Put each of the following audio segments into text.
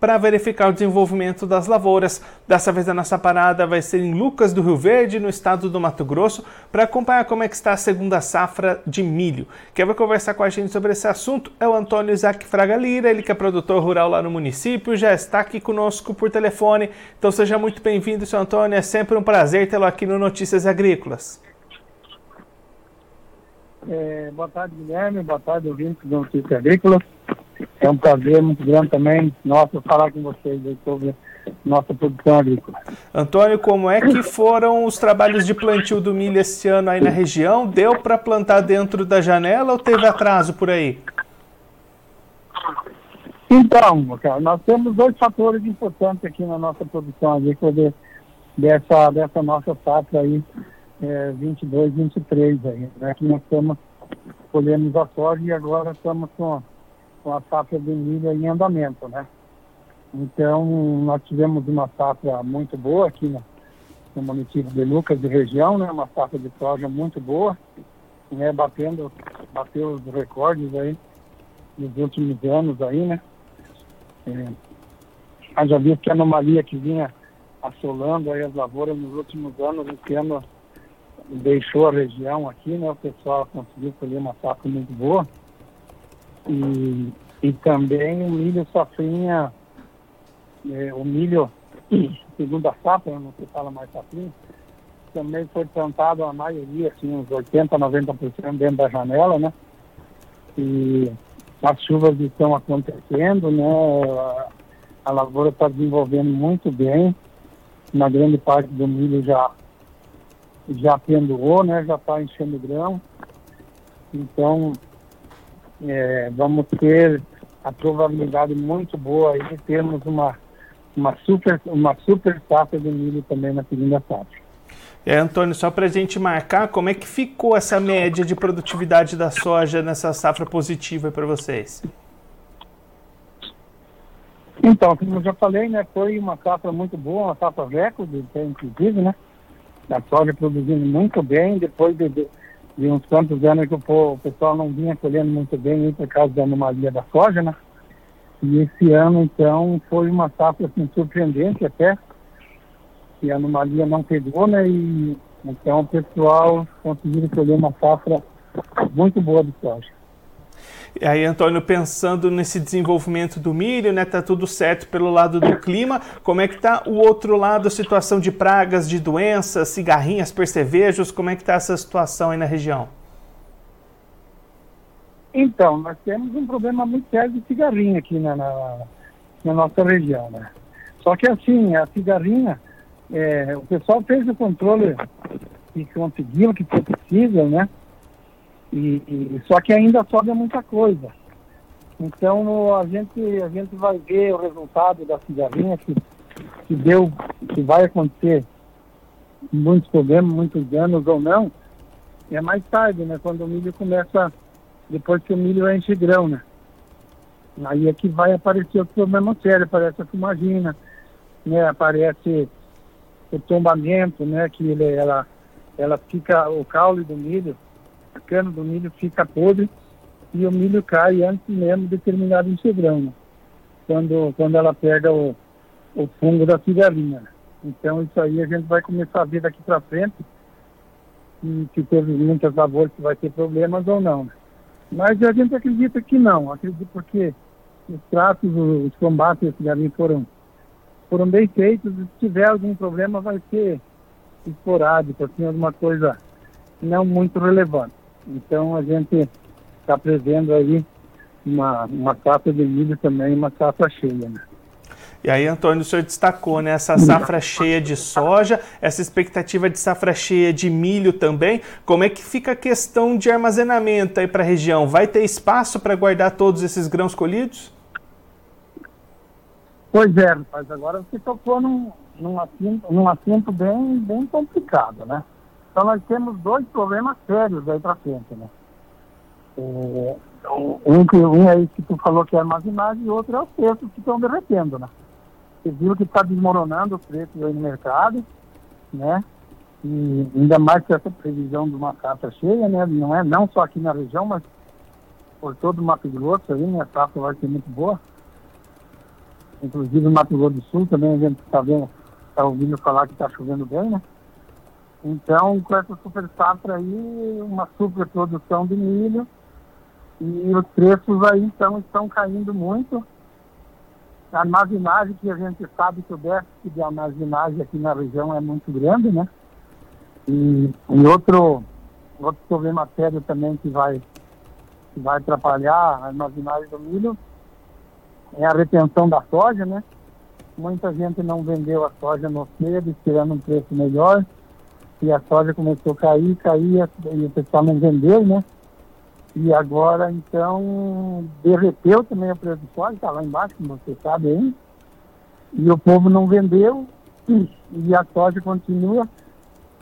para verificar o desenvolvimento das lavouras. Dessa vez a nossa parada vai ser em Lucas do Rio Verde, no estado do Mato Grosso, para acompanhar como é que está a segunda safra de milho. Quem vai conversar com a gente sobre esse assunto é o Antônio Isaac Fraga Lira, ele que é produtor rural lá no município, já está aqui conosco por telefone. Então seja muito bem-vindo, seu Antônio, é sempre um prazer tê-lo aqui no Notícias Agrícolas. É, boa tarde, Guilherme. Boa tarde, ouvintes do Notícias Agrícolas. É um prazer muito grande também, nossa, falar com vocês sobre nossa produção agrícola. Antônio, como é que foram os trabalhos de plantio do milho esse ano aí na região? Deu para plantar dentro da janela ou teve atraso por aí? Então, nós temos dois fatores importantes aqui na nossa produção agrícola de, dessa, dessa nossa safra aí, é, 22, 23 aí, né? Que nós estamos, colhemos a soja e agora estamos com com a safra de milho em andamento, né? Então, nós tivemos uma safra muito boa aqui no, no município de Lucas de região, né? Uma safra de soja muito boa, né? Batendo, bateu os recordes aí nos últimos anos aí, né? É, já visto que a anomalia que vinha assolando aí as lavouras nos últimos anos, esse ano deixou a região aqui, né? O pessoal conseguiu colher uma safra muito boa. E, e também o milho safrinha, é, o milho, segundo a safra, não se fala mais safrinha, também foi plantado a maioria, assim, uns 80%, 90% dentro da janela, né? E as chuvas estão acontecendo, né? A, a lavoura está desenvolvendo muito bem. Na grande parte do milho já já pendurou, né? Já está enchendo grão. Então, é, vamos ter a probabilidade muito boa de termos uma, uma, super, uma super safra de milho também na segunda safra. É, Antônio, só para a gente marcar, como é que ficou essa média de produtividade da soja nessa safra positiva para vocês? Então, como eu já falei, né, foi uma safra muito boa, uma safra recorde, inclusive, né? A soja produzindo muito bem, depois de, de de uns quantos anos que o, pessoal não vinha colhendo muito bem por causa da anomalia da soja, né? E esse ano, então, foi uma safra assim, surpreendente até, que a anomalia não pegou, né? E então o pessoal conseguiu colher uma safra muito boa de soja. Aí, Antônio, pensando nesse desenvolvimento do milho, né? Tá tudo certo pelo lado do clima. Como é que tá o outro lado, a situação de pragas, de doenças, cigarrinhas, percevejos? Como é que tá essa situação aí na região? Então, nós temos um problema muito sério de cigarrinha aqui na, na, na nossa região, né? Só que assim, a cigarrinha, é, o pessoal fez o controle que conseguiu, que foi possível, né? E, e, só que ainda sobra muita coisa. Então a gente, a gente vai ver o resultado da cigarrinha que, que deu, que vai acontecer muitos problemas, muitos danos ou não, é mais tarde, né? Quando o milho começa, depois que o milho enche grão, né? Aí é que vai aparecer o problema sério, aparece a fumagina, né? Aparece o tombamento, né? Que ele, ela, ela fica, o caule do milho, a cana do milho fica podre e o milho cai antes mesmo de terminar de encher grão, quando, quando ela pega o, o fungo da cigarrinha. Então isso aí a gente vai começar a ver daqui para frente se, se teve muitas lavouras que vai ter problemas ou não. Mas a gente acredita que não, acredito porque os tratos, os combates da cigarrinha foram, foram bem feitos e se tiver algum problema vai ser esporádico, assim, alguma coisa não muito relevante. Então a gente está prevendo aí uma, uma safra de milho também, uma safra cheia. Né? E aí, Antônio, o senhor destacou né, essa safra cheia de soja, essa expectativa de safra cheia de milho também. Como é que fica a questão de armazenamento aí para a região? Vai ter espaço para guardar todos esses grãos colhidos? Pois é, rapaz, agora você tocou num, num, assunto, num assunto bem, bem complicado, né? Então nós temos dois problemas sérios aí para frente, né? É, um, que, um é esse que tu falou que é armazenagem e outro é os preços que estão derretendo, né? Você viu que está desmoronando os preços aí no mercado, né? E ainda mais com essa previsão de uma safra cheia, né? Não é não só aqui na região, mas por todo o Mato Grosso aí, né? A safra vai ser muito boa. Inclusive no Mato Grosso do Sul também a gente está vendo, está ouvindo falar que está chovendo bem, né? Então, com essa super safra aí, uma super produção de milho e os preços aí então estão caindo muito. A armazenagem, que a gente sabe que o déficit de armazenagem aqui na região é muito grande, né? E, e outro, outro problema sério também que vai, que vai atrapalhar a armazenagem do milho é a retenção da soja, né? Muita gente não vendeu a soja no cedo, esperando um preço melhor. E a soja começou a cair, cair, e o pessoal não vendeu, né? E agora, então, derreteu também o preço do soja, está lá embaixo, como você sabe aí. E o povo não vendeu, e a soja continua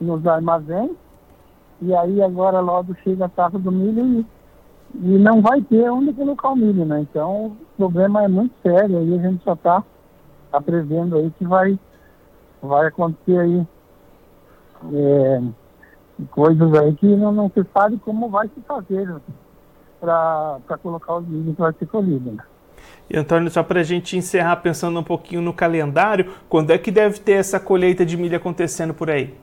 nos armazéns. E aí agora logo chega a safra do milho e, e não vai ter onde colocar o milho, né? Então o problema é muito sério, aí a gente só está tá aí que vai, vai acontecer aí é, coisas aí que não, não se sabe como vai se fazer para colocar os milho que vai ser colhido. Né? E Antônio, só para a gente encerrar pensando um pouquinho no calendário, quando é que deve ter essa colheita de milho acontecendo por aí?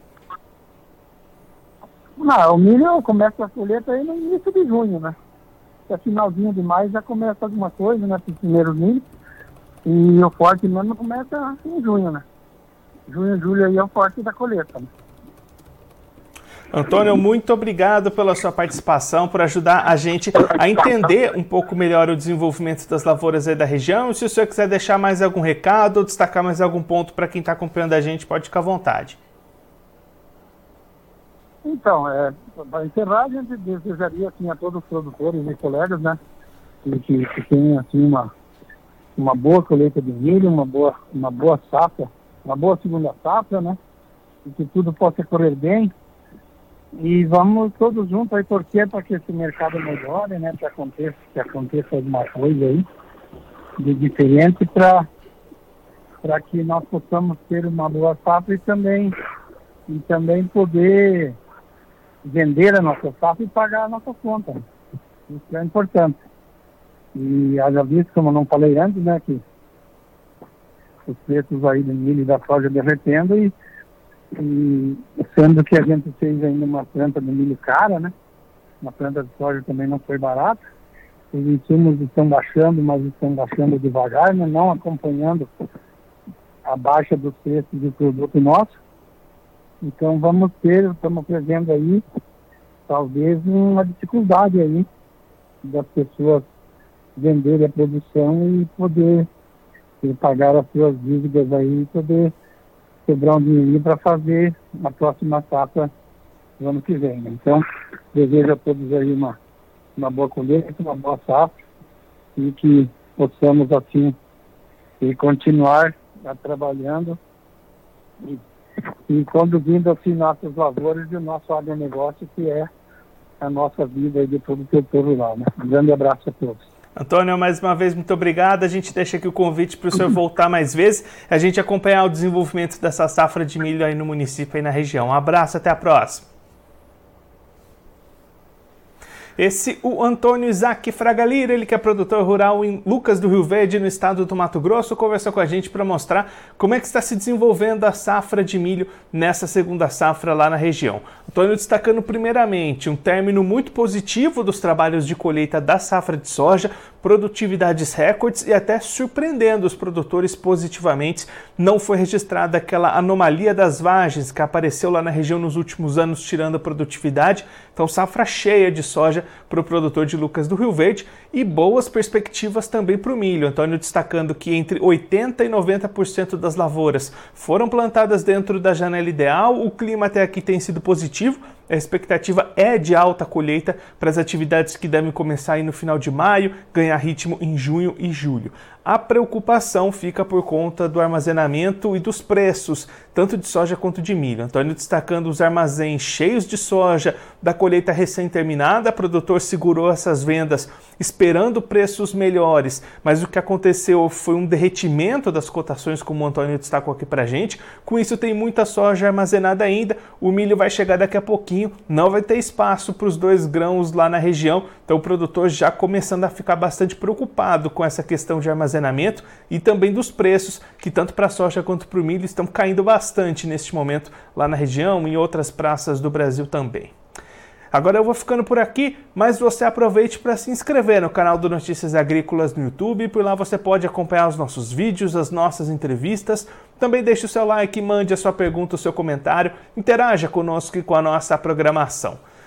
Não, o milho começa a colheita aí no início de junho, né? É finalzinho de maio já começa alguma coisa, né? Primeiro milho. E o forte mesmo começa em junho, né? Junho, julho aí é o forte da colheita, né? Antônio, muito obrigado pela sua participação, por ajudar a gente a entender um pouco melhor o desenvolvimento das lavouras aí da região. Se o senhor quiser deixar mais algum recado ou destacar mais algum ponto para quem está acompanhando a gente, pode ficar à vontade. Então, é, para encerrar, a gente desejaria assim, a todos os produtores e colegas, né, que, que, que tenham assim, uma, uma boa colheita de milho, uma boa, uma boa safra, uma boa segunda safra, né, e que tudo possa correr bem. E vamos todos juntos aí torcer para que esse mercado melhore, né, que aconteça, que aconteça alguma coisa aí de diferente para para que nós possamos ter uma boa safra e também e também poder vender a nossa safra e pagar a nossa conta. Isso é importante. E haja visto, como eu não falei antes, né, que os preços aí do milho e da soja derretendo e, e sendo que a gente fez ainda uma planta de milho cara, né? Uma planta de soja também não foi barata. Os insumos estão baixando, mas estão baixando devagar, né? não acompanhando a baixa dos preços do produto nosso. Então vamos ter, estamos prevendo aí, talvez uma dificuldade aí das pessoas venderem a produção e poder pagar as suas dívidas aí e poder sobrar um dinheirinho para fazer a próxima safra no ano que vem. Né? Então, desejo a todos aí uma, uma boa colheita, uma boa safra e que possamos assim e continuar trabalhando e e conduzindo assim nossas lavouras e o nosso agronegócio, que é a nossa vida de todo o setor rural. Né? Um grande abraço a todos. Antônio, mais uma vez, muito obrigado. A gente deixa aqui o convite para o senhor voltar mais vezes, a gente acompanhar o desenvolvimento dessa safra de milho aí no município e na região. Um abraço, até a próxima. Esse o Antônio Isaac Fragalira, ele que é produtor rural em Lucas do Rio Verde, no estado do Mato Grosso, conversou com a gente para mostrar como é que está se desenvolvendo a safra de milho nessa segunda safra lá na região. Antônio destacando primeiramente um término muito positivo dos trabalhos de colheita da safra de soja, produtividades recordes e até surpreendendo os produtores positivamente. Não foi registrada aquela anomalia das vagens que apareceu lá na região nos últimos anos, tirando a produtividade. Então, safra cheia de soja para o produtor de Lucas do Rio Verde e boas perspectivas também para o milho. Antônio destacando que entre 80% e 90% das lavouras foram plantadas dentro da janela ideal, o clima até aqui tem sido positivo A expectativa é de alta colheita para as atividades que devem começar aí no final de maio, ganhar ritmo em junho e julho. A preocupação fica por conta do armazenamento e dos preços, tanto de soja quanto de milho. Antônio destacando os armazéns cheios de soja da colheita recém-terminada, o produtor segurou essas vendas esperando preços melhores, mas o que aconteceu foi um derretimento das cotações, como o Antônio destacou aqui para gente. Com isso, tem muita soja armazenada ainda. O milho vai chegar daqui a pouquinho, não vai ter espaço para os dois grãos lá na região, então o produtor já começando a ficar bastante preocupado com essa questão de armazenamento armazenamento e também dos preços, que tanto para a soja quanto para o milho estão caindo bastante neste momento lá na região e em outras praças do Brasil também. Agora eu vou ficando por aqui, mas você aproveite para se inscrever no canal do Notícias Agrícolas no YouTube, por lá você pode acompanhar os nossos vídeos, as nossas entrevistas. Também deixe o seu like, mande a sua pergunta, o seu comentário, interaja conosco e com a nossa programação.